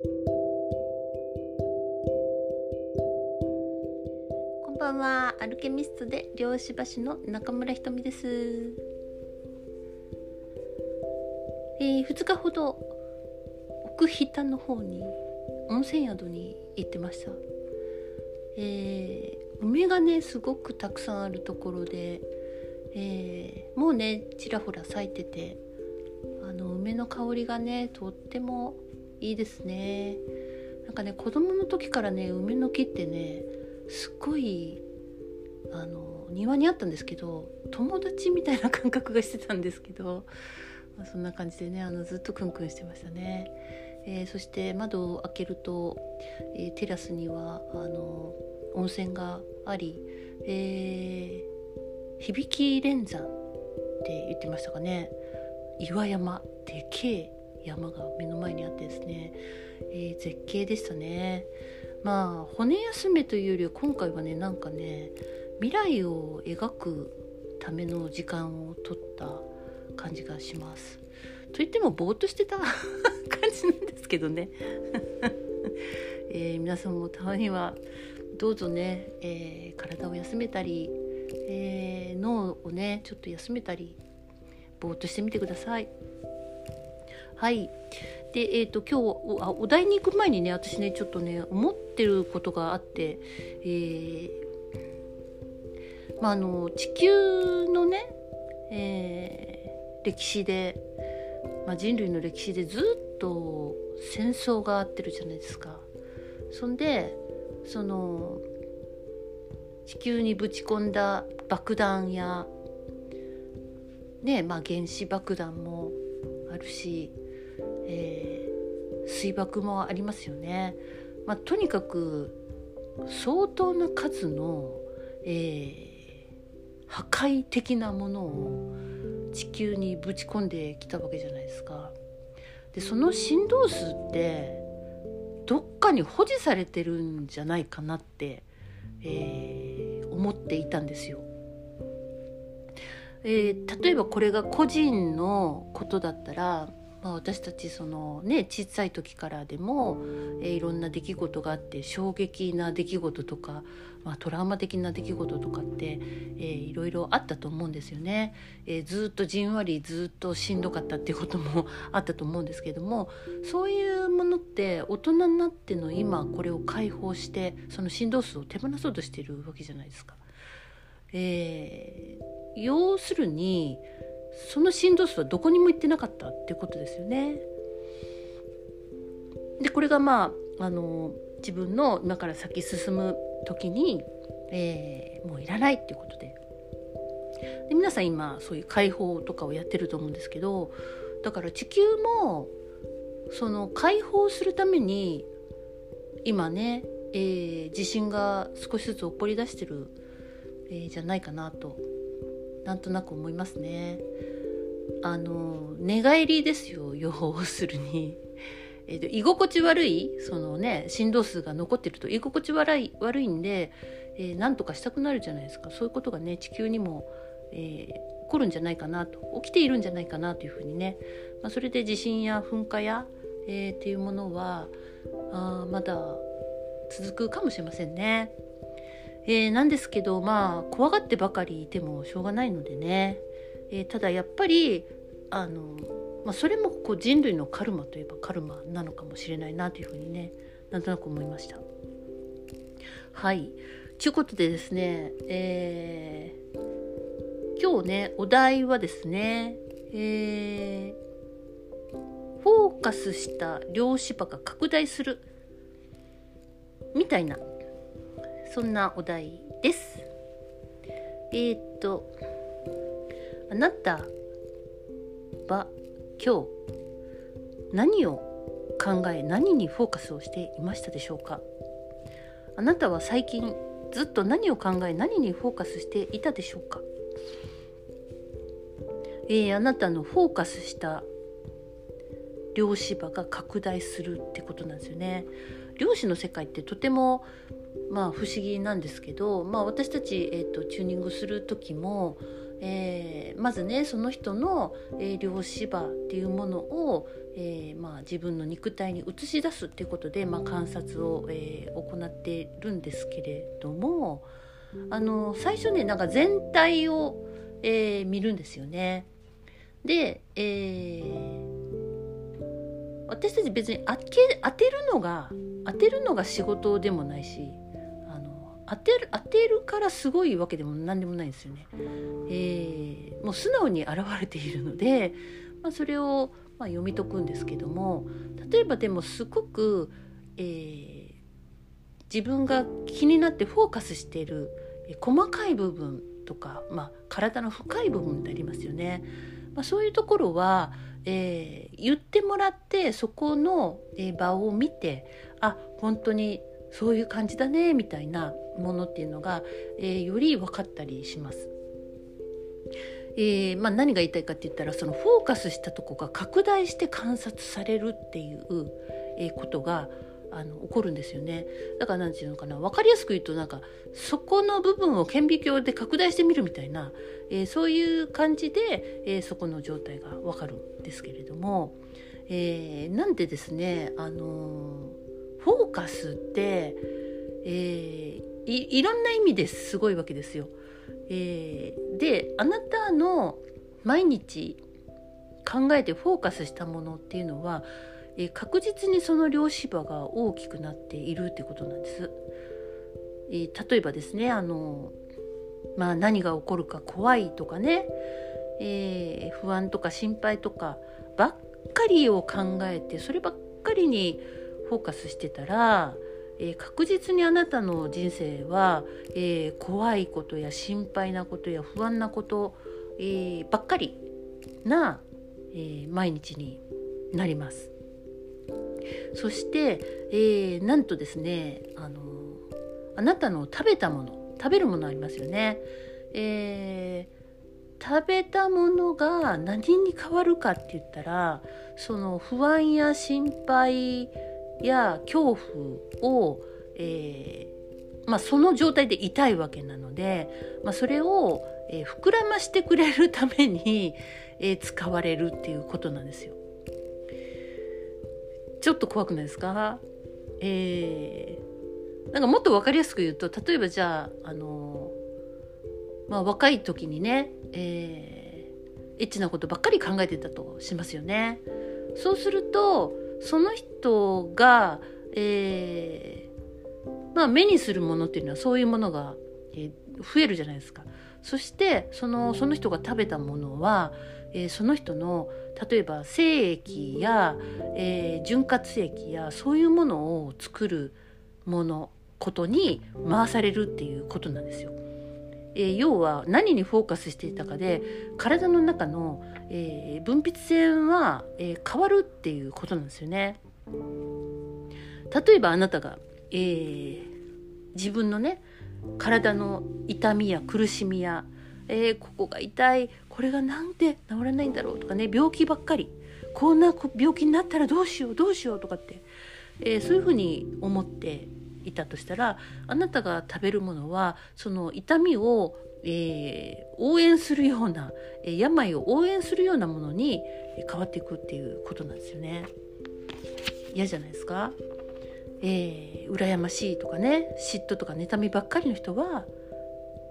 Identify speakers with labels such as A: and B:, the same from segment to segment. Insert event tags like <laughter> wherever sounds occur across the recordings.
A: こんばんは。アルケミストで漁師橋の中村ひとみです、えー、2日ほど奥日田の方に温泉宿に行ってました。えー、梅がねすごくたくさんあるところで、えー、もうねちらほら咲いててあの梅の香りがねとってもいいですねなんかね子供の時からね梅の木ってねすっごいあの庭にあったんですけど友達みたいな感覚がしてたんですけど、まあ、そんな感じでねあのずっとクンクンしてましたね。えー、そして窓を開けると、えー、テラスにはあの温泉があり、えー、響き連山って言ってましたかね岩山でけえ山が目の前にあってですね、えー、絶景でしたね。まあ骨休めというよりは今回はねなんかね未来を描くための時間を取った感じがします。といってもぼーっとしてた感じなんですけどね、<laughs> えー、皆さんもたまにはどうぞね、えー、体を休めたり、えー、脳をねちょっと休めたりぼーっとしてみてください。はいでえーと、今日おお題に行く前にね私ねちょっとね思ってることがあって、えー、まあ、あの地球のね、えー、歴史で、まあ、人類の歴史でずっと戦争があってるじゃないですか。そんでその地球にぶち込んだ爆弾やねまあ原子爆弾もあるし、えー、水爆もありますよね。まあ、とにかく相当な数の、えー、破壊的なものを地球にぶち込んできたわけじゃないですか。でその振動数ってどっかに保持されてるんじゃないかなって、えー、思っていたんですよ。えー、例えばこれが個人のことだったらまあ、私たちそのね小さい時からでも、えー、いろんな出来事があって衝撃な出来事とか、まあ、トラウマ的な出来事とかって、えー、いろいろあったと思うんですよね、えー、ずっとじんわりずっとしんどかったっていうことも <laughs> あったと思うんですけどもそういうものって大人になっての今これを解放してその振動数を手放そうとしているわけじゃないですか。えー、要するにその振動数はどこにも行ってなかったっていうことですよね。でこれがまああの自分の今から先進む時に、えー、もういらないっていうことでで皆さん今そういう解放とかをやってると思うんですけどだから地球もその解放するために今ね、えー、地震が少しずつ起こり出してる、えー、じゃないかなとなんとなく思いますね。あの寝返りですよ要するに。えーと、居心地悪いそのね振動数が残ってると居心地悪い悪いんで、えー、なんとかしたくなるじゃないですかそういうことがね地球にも、えー、起こるんじゃないかなと起きているんじゃないかなというふうにね、まあ、それで地震や噴火や、えー、っていうものはあまだ続くかもしれませんね。えー、なんですけどまあ怖がってばかりいてもしょうがないのでね、えー、ただやっぱりあの、まあ、それもこう人類のカルマといえばカルマなのかもしれないなというふうにねなんとなく思いました。はいということでですね、えー、今日ねお題はですね、えー、フォーカスした量子場が拡大するみたいなそんなお題です。えー、っとあなたは今日何を考え何にフォーカスをしていましたでしょうか？あなたは最近ずっと何を考え何にフォーカスしていたでしょうか？えー、あなたのフォーカスした量子場が拡大するってことなんですよね。量子の世界ってとてもまあ不思議なんですけど、まあ、私たち、えーと、チューニングする時も、えー、まずねその人の、えー、量子場っていうものを、えーまあ、自分の肉体に映し出すっていうことで、まあ、観察を、えー、行ってるんですけれどもあの最初ねなんか全体を、えー、見るんですよね。で、えー、私たち別に当て当てるのが当てるのが仕事でもないしあの当てる当てるからすごいわけでも何でもないんですよね。えー、もう素直に現れているので、<laughs> まあ、それをまあ読み解くんですけども例えばでもすごく、えー、自分が気になってフォーカスしている細かい部分とか、まあ、体の深い部分ってありますよね。まあ、そういうところは、えー、言ってもらってそこのえ場を見てあ本当にそういう感じだねみたいなものっていうのが、えー、より分かったりします。えーまあ、何が言いたいかって言ったらそのフォーカスしたとこが拡大して観察されるっていう、えー、ことがあの起こるんですよねだから何て言うのかな分かりやすく言うとなんかそこの部分を顕微鏡で拡大してみるみたいな、えー、そういう感じで、えー、そこの状態が分かるんですけれども、えー、なんでですね、あのフォーカスって、えー、いいろんな意味ですごいわけですよ。えー、であなたの毎日考えてフォーカスしたものっていうのは、えー、確実にその量子場が大きくなっているってことなんです。えー、例えばですねあの、まあ、何が起こるか怖いとかね、えー、不安とか心配とかばっかりを考えてそればっかりにフォーカスしてたら、えー、確実にあなたの人生は、えー、怖いことや心配なことや不安なこと、えー、ばっかりな、え毎日になります。そして、えなんとですねあのあなたの食べたもの食べるものありますよね。え食べたものが何に変わるかって言ったらその不安や心配や恐怖を、えーまあ、その状態で痛いわけなので、まあ、それを、えー、膨らましてくれるために、<laughs> えー、使われるっていうことなんですよ。ちょっと怖くないですか？えー、なんかもっと分かりやすく言うと例えばじゃあ、あのまあ、若い時にね、えー、エッチなことばっかり考えてたとしますよね。そうするとその人が、えー、まあ、目にするものっていうのはそういうものが、えー、増えるじゃないですか。そしてそのその人が食べたものは、えー、その人の例えば精液や、えー、潤滑液やそういうものを作るものことに回されるっていうことなんですよ。えー、要は何にフォーカスしていたかで体の中の、えー、分泌線は、えー、変わるっていうことなんですよね。例えばあなたが、えー、自分のね体の痛みや苦しみや、え、ここが痛いこれがなんで治らないんだろうとかね病気ばっかりこんな病気になったらどうしようどうしようとかって、え、そういうふうに思っていたとしたらあなたが食べるものはその痛みを、えー、応援するような、病を応援するようなものに変わっていくっていうことなんですよね。嫌じゃないですか、えー、羨ましいとかね嫉妬とか妬みばっかりの人は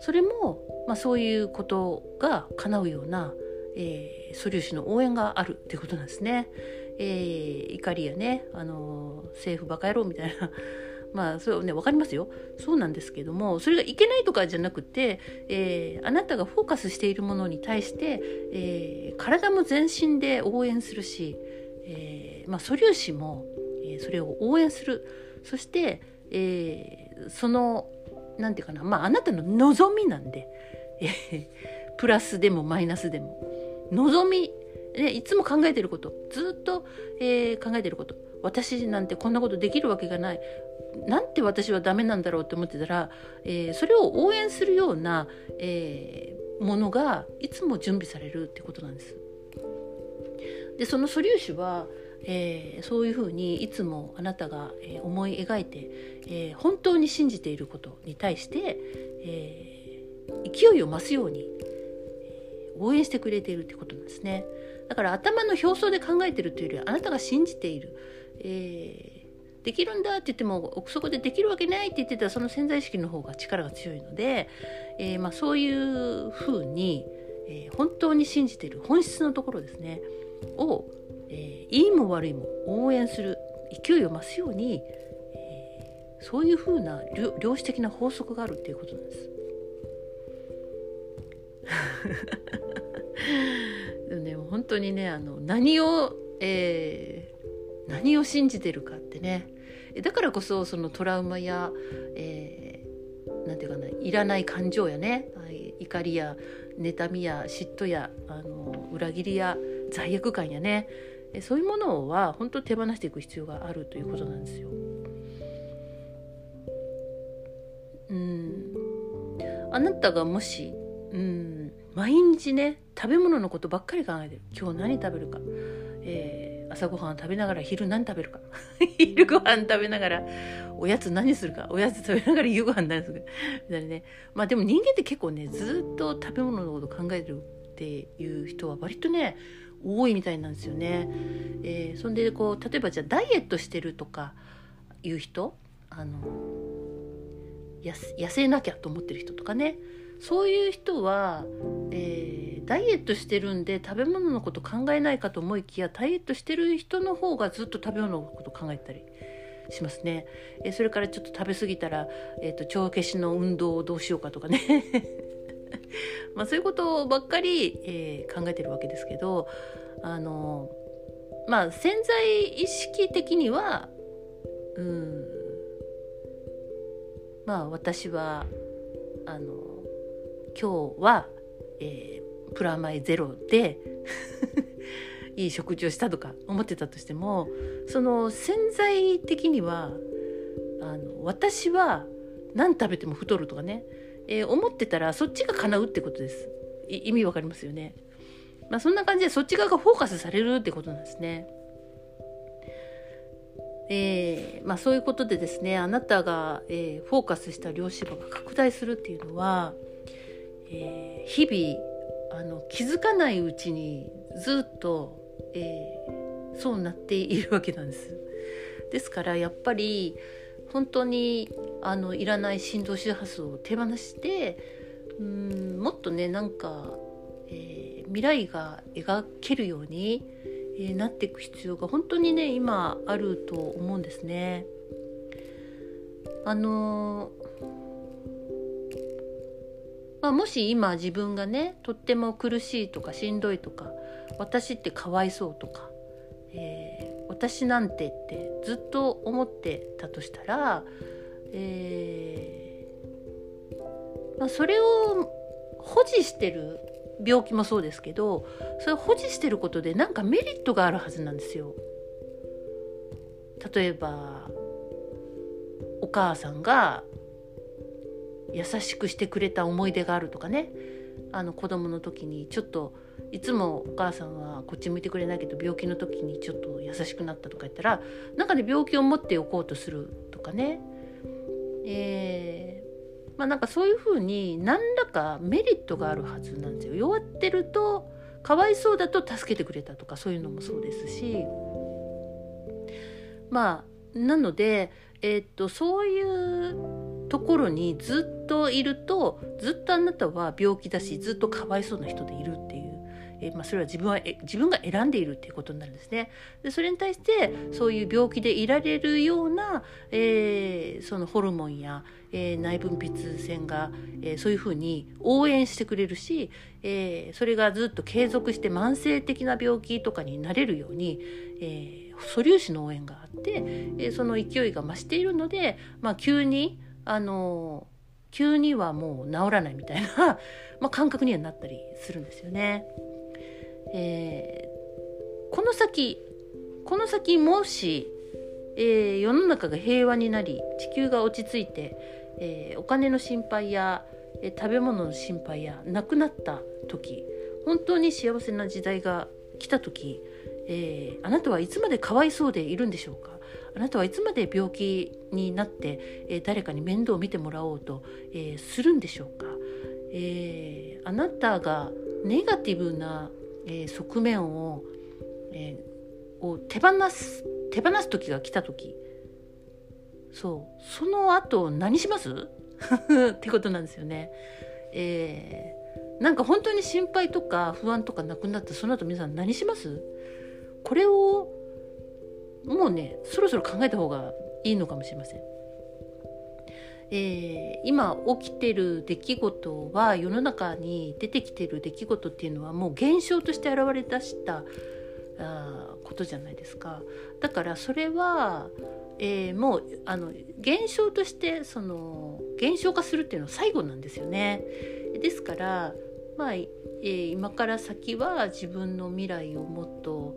A: それも、まあ、そういうことが叶うような、えー、素粒子の応援があるっていうことなんですね。えー、怒りやね、あのー、政府バカ野郎みたいなまあそれはね分かりますよ。そうなんですけどもそれがいけないとかじゃなくて、えー、あなたがフォーカスしているものに対して、えー、体も全身で応援するし、えー、まあ、素粒子も、えそれを応援する。そして、えその何て言うかなまああなたの望みなんで、えプラスでもマイナスでも。望みね、いつも考えてることずっと、え、考えてること。私なんてこんなことできるわけがない。なんて私はダメなんだろうって思ってたら、えー、それを応援するような、えー、ものがいつも準備されるってことなんです。でその素粒子は、えー、そういうふうにいつもあなたが、思い描いて、えー、本当に信じていることに対して、え勢いを増すように応援してくれているってことなんですね。だから頭の表層で考えてるというよりあなたが信じている、えー、できるんだって言っても奥底でできるわけないって言ってたらその潜在意識の方が力が強いので、えー、まあ、そういうふうに、えー、本当に信じている本質のところですねを、えいいも悪いも応援する勢いを増すように、えそういうふうな量子的な法則があるっていうことなんです。<laughs> でもね本当にねあの何を、え、何を信じてるかってね。だからこそそのトラウマや、えー、なんていうかないらない感情やね。怒りや妬みや嫉妬やあの裏切りや罪悪感やね。そういうものは本当手放していく必要があるということなんですよ。うん。あなたがもしうん毎日ね食べ物のことばっかり考えてる。今日何食べるか、えー、朝ごはん食べながら昼何食べるか。<laughs> 昼ごはん食べながらおやつ何するか。おやつ食べながら夕ごはん何するか。みたいなね。まあでも人間って結構ねずっと食べ物のこと考えてるっていう人は割とね多いみたいなんですよね。えー、そんでこう例えばじゃあダイエットしてるとかいう人あの痩せなきゃと思ってる人とかね。そういう人は、えー、ダイエットしてるんで食べ物のこと考えないかと思いきやダイエットしてる人の方がずっと食べ物のこと考えたりしますね。え、それからちょっと食べ過ぎたら、えーと、腸消しの運動をどうしようかとかね <laughs> まあそういうことばっかり、えー、考えてるわけですけどあのまあ潜在意識的にはうんまあ私はあの今日は、えー、プラマイゼロで <laughs> いい食事をしたとか思ってたとしてもその潜在的にはあの私は何食べても太るとかね、えー、思ってたらそっちが叶うってことです。意味わかりますよね。まあそんな感じでそっち側がフォーカスされるってことなんですね。えーまあ、そういうことでですねあなたが、えー、フォーカスした量子場が拡大するっていうのはえー、日々あの気づかないうちにずっと、えー、そうなっているわけなんです。ですからやっぱり本当にあのいらない振動周波数を手放してうんもっとねなんか、えー、未来が描けるように、えー、なっていく必要が本当にね今あると思うんですね。あのまあ、もし今自分がねとっても苦しいとかしんどいとか私ってかわいそうとか、えー、私なんてってずっと思ってたとしたら、えーまあ、それを保持してる病気もそうですけどそれを保持してることでなんかメリットがあるはずなんですよ。例えばお母さんが優しくしてくれた思い出があるとかね。あの子供の時にちょっといつもお母さんはこっち向いてくれないけど病気の時にちょっと優しくなったとか言ったらなんかね病気を持っておこうとするとかね。えー、まあなんかそういうふうに何らかメリットがあるはずなんですよ。弱ってるとかわいそうだと助けてくれたとかそういうのもそうですし。まあなので、えー、っとそういうところにずっといるとずっとあなたは病気だしずっとかわいそうな人でいるっていう。えまあ、それは自分はえ自分が選んでいるっていうことになるんですね。でそれに対してそういう病気でいられるような、えー、そのホルモンや、えー、内分泌腺が、えー、そういうふうに応援してくれるし、えそれがずっと継続して慢性的な病気とかになれるように、え素粒子の応援があって、えその勢いが増しているので、まあ、急にあの急にはもう治らないみたいな <laughs> ま、感覚にはなったりするんですよね。えー、この先この先もし、えー、世の中が平和になり地球が落ち着いて、えー、お金の心配や、え食べ物の心配やなくなった時本当に幸せな時代が来た時、えあなたはいつまでかわいそうでいるんでしょうか？あなたはいつまで病気になって、えー、誰かに面倒を見てもらおうと、えー、するんでしょうか、えー、あなたがネガティブな、え、側面を,、え、を手放す手放す時が来た時。そう。その後何します？<laughs> ってことなんですよね。え、なんか本当に心配とか不安とかなくなったその後皆さん何します？これをもうねそろそろ考えた方がいいのかもしれません。えー、今起きてる出来事は世の中に出てきてる出来事っていうのはもう現象として現れ出したあことじゃないですかだからそれは、えー、もうあの現象としてその現象化するっていうのは最後なんですよね。ですからまあ、えー、今から先は自分の未来をもっと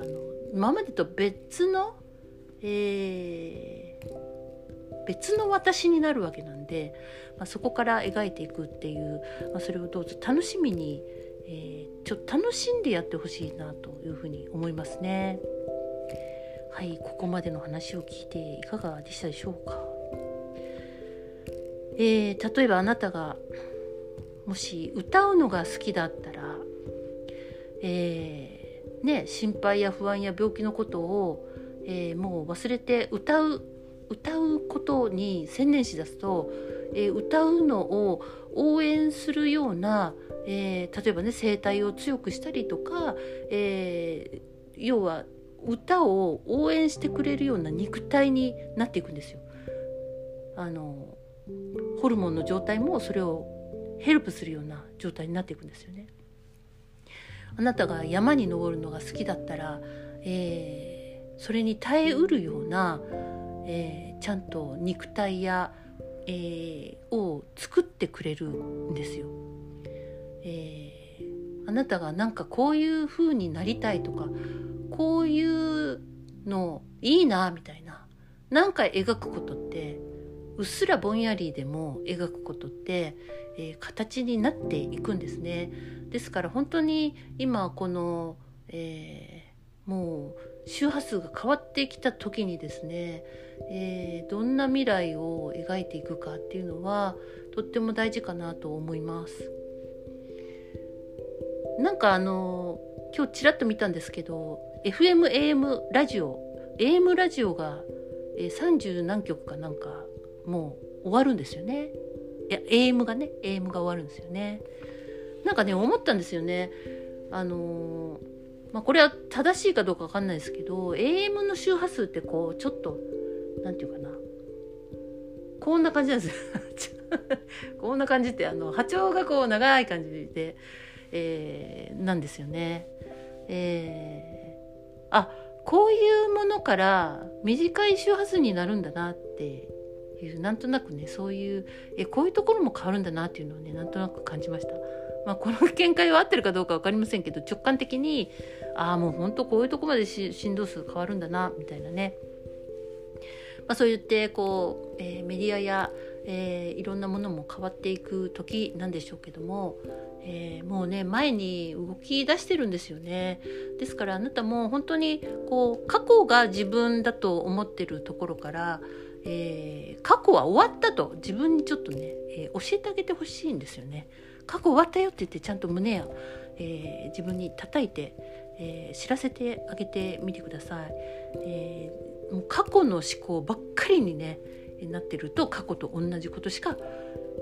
A: あの今までと別の、えー、別の私になるわけなんで、まあ、そこから描いていくっていう、まあ、それをどうぞ楽しみに、えー、ちょっと楽しんでやってほしいなというふうに思いますね。はいここまでの話を聞いていかがでしたでしょうか。えー、例えばあなたがもし歌うのが好きだったら、えー、ね、心配や不安や病気のことを、えー、もう忘れて歌う歌うことに専念しだすと、え歌うのを応援するような、え例えばね声帯を強くしたりとか、え要は歌を応援してくれるような肉体になっていくんですよ。あのホルモンの状態もそれをヘルプするような状態になっていくんですよね。あなたが山に登るのが好きだったら、えー、それに耐えうるような、えー、ちゃんと肉体や、えー、を作ってくれるんですよ。えあなたがなんかこういう風になりたいとかこういうのいいなみたいな何か描くことってうっすらぼんやりでも描くことって、えー、形になっていくんですね。ですから本当に今この、えー、もう周波数が変わってきた時にですね、えー、どんな未来を描いていくかっていうのはとっても大事かなと思います。なんかあの今日ちらっと見たんですけど FMAM ラジオ AM ラジオがえ30何曲かなんかもう終わるんですよねいや AM がね AM が終わるんですよね。なんかね思ったんですよね。あのまあ、これは正しいかどうかわかんないですけど AM の周波数ってこうちょっと何て言うかな。こんな感じなんですよ。<laughs> こんな感じってあの波長がこう長い感じで、えー、なんですよね。えー、あこういうものから短い周波数になるんだなっていうなんとなくねそういうえこういうところも変わるんだなっていうのをねなんとなく感じました。まあ、この見解は合ってるかどうか分かりませんけど直感的にああもうほんとこういうとこまで振動数変わるんだなみたいなね、まあ、そう言ってこう、えー、メディアや、えー、いろんなものも変わっていく時なんでしょうけども、えー、もうね前に動き出してるんですよねですからあなたも本当にこう過去が自分だと思ってるところからえー、過去は終わったと自分にちょっとね、えー、教えてあげてほしいんですよね。過去終わったよって言ってちゃんと胸や、えー、自分に叩いて、え知らせてあげてみてください。えもう過去の思考ばっかりにねなってると過去と同じことしか、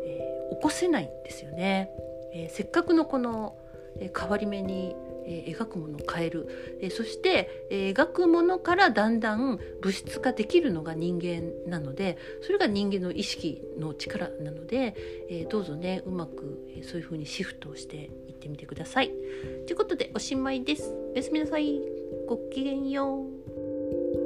A: え起こせないんですよね。えせっかくのこの、え変わり目にえ描くものを変える、えそして、え描くものからだんだん物質化できるのが人間なのでそれが人間の意識の力なので、えどうぞねうまく、えそういう風にシフトをしていってみてください。ということでおしまいです。おやすみなさい。ごきげんよう。